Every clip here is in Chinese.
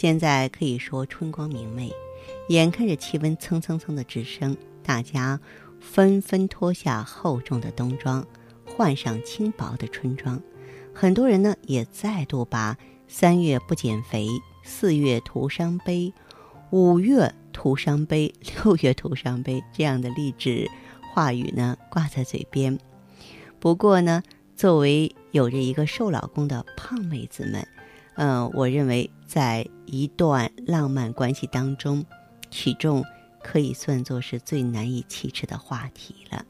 现在可以说春光明媚，眼看着气温蹭蹭蹭的直升，大家纷纷脱下厚重的冬装，换上轻薄的春装。很多人呢也再度把“三月不减肥，四月徒伤悲，五月徒伤悲，六月徒伤悲”这样的励志话语呢挂在嘴边。不过呢，作为有着一个瘦老公的胖妹子们，嗯，我认为在一段浪漫关系当中，体重可以算作是最难以启齿的话题了。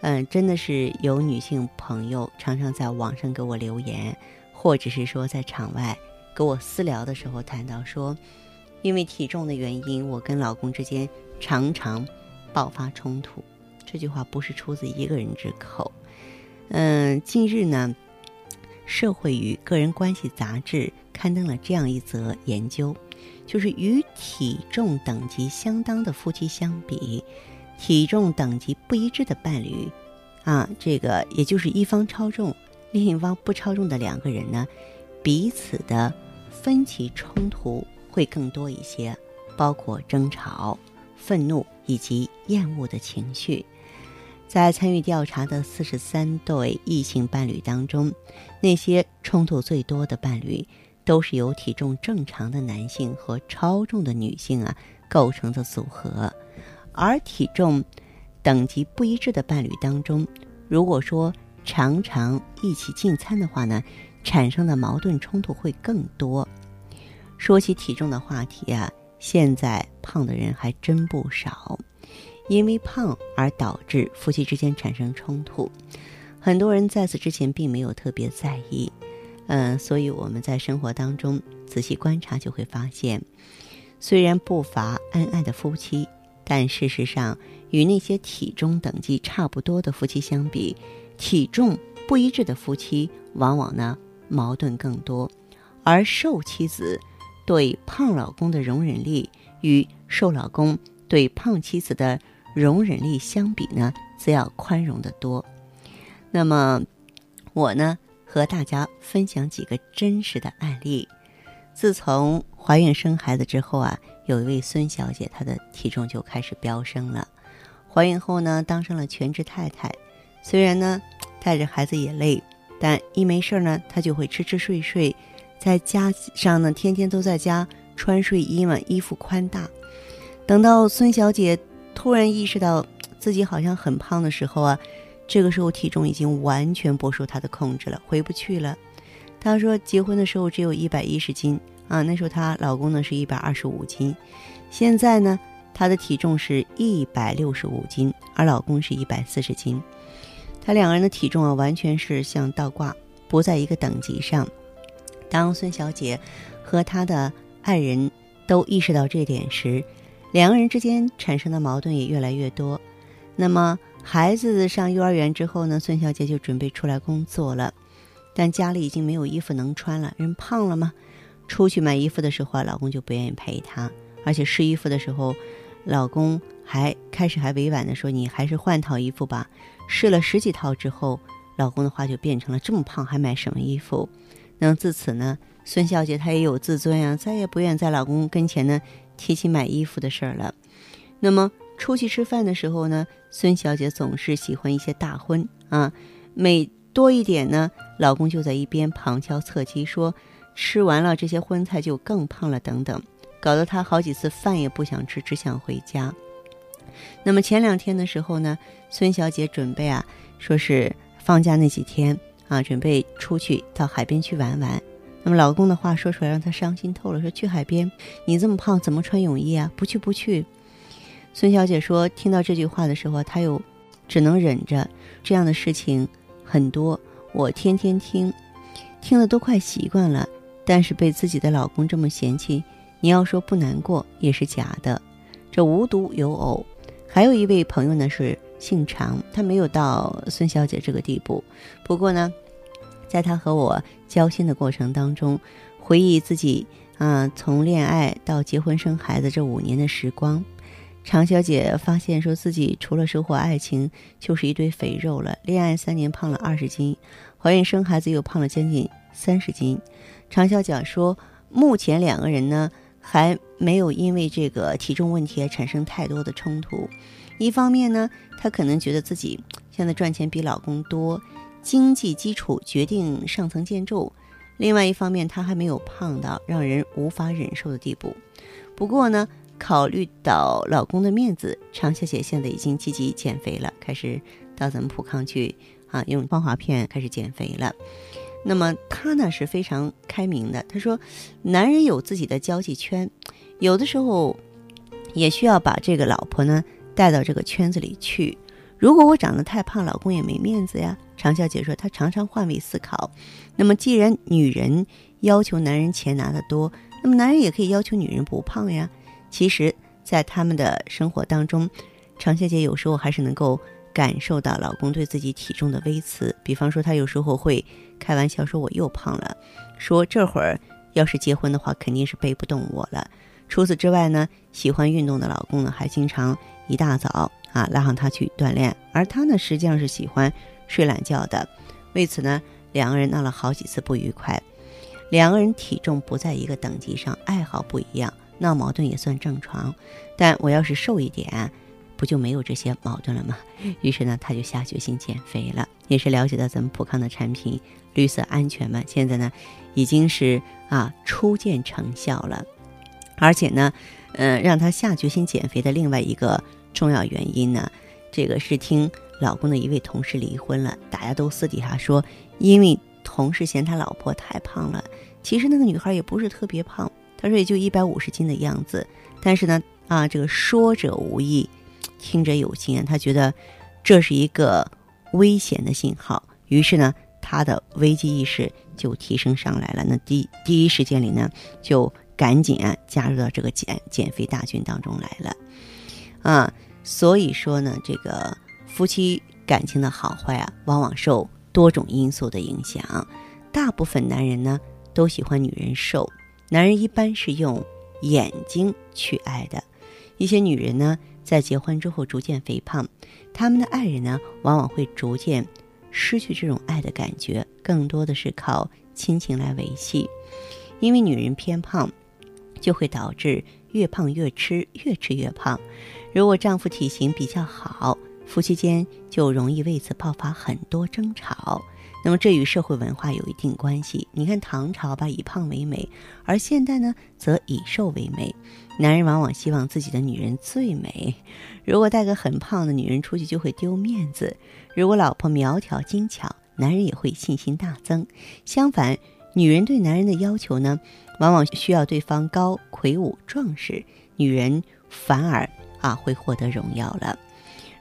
嗯，真的是有女性朋友常常在网上给我留言，或者是说在场外跟我私聊的时候谈到说，因为体重的原因，我跟老公之间常常爆发冲突。这句话不是出自一个人之口。嗯，近日呢。社会与个人关系杂志刊登了这样一则研究，就是与体重等级相当的夫妻相比，体重等级不一致的伴侣，啊，这个也就是一方超重，另一方不超重的两个人呢，彼此的分歧冲突会更多一些，包括争吵、愤怒以及厌恶的情绪。在参与调查的四十三对异性伴侣当中，那些冲突最多的伴侣，都是由体重正常的男性和超重的女性啊构成的组合。而体重等级不一致的伴侣当中，如果说常常一起进餐的话呢，产生的矛盾冲突会更多。说起体重的话题啊，现在胖的人还真不少。因为胖而导致夫妻之间产生冲突，很多人在此之前并没有特别在意，嗯，所以我们在生活当中仔细观察就会发现，虽然不乏恩爱的夫妻，但事实上与那些体重等级差不多的夫妻相比，体重不一致的夫妻往往呢矛盾更多，而瘦妻子对胖老公的容忍力与瘦老公对胖妻子的。容忍力相比呢，则要宽容的多。那么，我呢和大家分享几个真实的案例。自从怀孕生孩子之后啊，有一位孙小姐，她的体重就开始飙升了。怀孕后呢，当上了全职太太。虽然呢带着孩子也累，但一没事儿呢，她就会吃吃睡睡，在家上呢天天都在家穿睡衣嘛，衣服宽大。等到孙小姐。突然意识到自己好像很胖的时候啊，这个时候体重已经完全不受她的控制了，回不去了。她说结婚的时候只有一百一十斤啊，那时候她老公呢是一百二十五斤，现在呢她的体重是一百六十五斤，而老公是一百四十斤，他两个人的体重啊完全是像倒挂，不在一个等级上。当孙小姐和她的爱人都意识到这点时，两个人之间产生的矛盾也越来越多。那么，孩子上幼儿园之后呢？孙小姐就准备出来工作了，但家里已经没有衣服能穿了。人胖了吗，出去买衣服的时候啊，老公就不愿意陪她，而且试衣服的时候，老公还开始还委婉的说：“你还是换套衣服吧。”试了十几套之后，老公的话就变成了：“这么胖还买什么衣服？”那自此呢，孙小姐她也有自尊呀，再也不愿在老公跟前呢。提起买衣服的事儿了，那么出去吃饭的时候呢，孙小姐总是喜欢一些大荤啊，每多一点呢，老公就在一边旁敲侧击说，吃完了这些荤菜就更胖了等等，搞得她好几次饭也不想吃，只想回家。那么前两天的时候呢，孙小姐准备啊，说是放假那几天啊，准备出去到海边去玩玩。那么老公的话说出来，让她伤心透了。说去海边，你这么胖，怎么穿泳衣啊？不去不去。孙小姐说，听到这句话的时候，她又只能忍着。这样的事情很多，我天天听，听的都快习惯了。但是被自己的老公这么嫌弃，你要说不难过也是假的。这无独有偶，还有一位朋友呢是姓常，他没有到孙小姐这个地步。不过呢，在他和我交心的过程当中，回忆自己啊从恋爱到结婚生孩子这五年的时光。常小姐发现，说自己除了收获爱情，就是一堆肥肉了。恋爱三年胖了二十斤，怀孕生孩子又胖了将近三十斤。常小姐说，目前两个人呢还没有因为这个体重问题产生太多的冲突。一方面呢，她可能觉得自己现在赚钱比老公多，经济基础决定上层建筑；另外一方面，她还没有胖到让人无法忍受的地步。不过呢。考虑到老公的面子，常小姐现在已经积极减肥了，开始到咱们普康去啊，用芳华片开始减肥了。那么她呢是非常开明的，她说，男人有自己的交际圈，有的时候也需要把这个老婆呢带到这个圈子里去。如果我长得太胖，老公也没面子呀。常小姐说，她常常换位思考。那么既然女人要求男人钱拿得多，那么男人也可以要求女人不胖呀。其实，在他们的生活当中，常小姐有时候还是能够感受到老公对自己体重的微词。比方说，她有时候会开玩笑说：“我又胖了。”说这会儿要是结婚的话，肯定是背不动我了。除此之外呢，喜欢运动的老公呢，还经常一大早啊拉上她去锻炼，而她呢，实际上是喜欢睡懒觉的。为此呢，两个人闹了好几次不愉快。两个人体重不在一个等级上，爱好不一样。闹矛盾也算正常，但我要是瘦一点，不就没有这些矛盾了吗？于是呢，他就下决心减肥了，也是了解到咱们普康的产品绿色安全嘛，现在呢，已经是啊初见成效了，而且呢，呃，让他下决心减肥的另外一个重要原因呢，这个是听老公的一位同事离婚了，大家都私底下说，因为同事嫌他老婆太胖了，其实那个女孩也不是特别胖。他说也就一百五十斤的样子，但是呢，啊，这个说者无意，听者有心。他觉得这是一个危险的信号，于是呢，他的危机意识就提升上来了。那第第一时间里呢，就赶紧啊加入到这个减减肥大军当中来了。啊，所以说呢，这个夫妻感情的好坏啊，往往受多种因素的影响。大部分男人呢，都喜欢女人瘦。男人一般是用眼睛去爱的，一些女人呢，在结婚之后逐渐肥胖，他们的爱人呢，往往会逐渐失去这种爱的感觉，更多的是靠亲情来维系。因为女人偏胖，就会导致越胖越吃，越吃越胖。如果丈夫体型比较好，夫妻间就容易为此爆发很多争吵。那么这与社会文化有一定关系。你看唐朝吧，以胖为美，而现代呢，则以瘦为美。男人往往希望自己的女人最美，如果带个很胖的女人出去，就会丢面子；如果老婆苗条精巧，男人也会信心大增。相反，女人对男人的要求呢，往往需要对方高、魁梧、壮实，女人反而啊会获得荣耀了。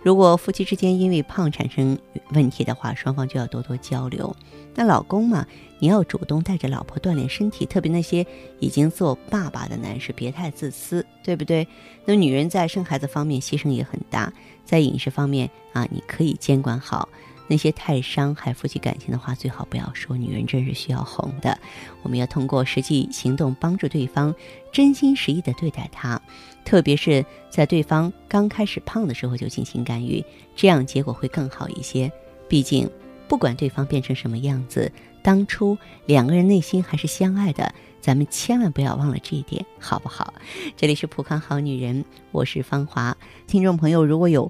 如果夫妻之间因为胖产生问题的话，双方就要多多交流。那老公嘛，你要主动带着老婆锻炼身体，特别那些已经做爸爸的男士，别太自私，对不对？那女人在生孩子方面牺牲也很大，在饮食方面啊，你可以监管好。那些太伤害夫妻感情的话，最好不要说。女人真是需要哄的，我们要通过实际行动帮助对方，真心实意的对待他，特别是在对方刚开始胖的时候就进行干预，这样结果会更好一些。毕竟，不管对方变成什么样子，当初两个人内心还是相爱的，咱们千万不要忘了这一点，好不好？这里是普康好女人，我是芳华。听众朋友，如果有。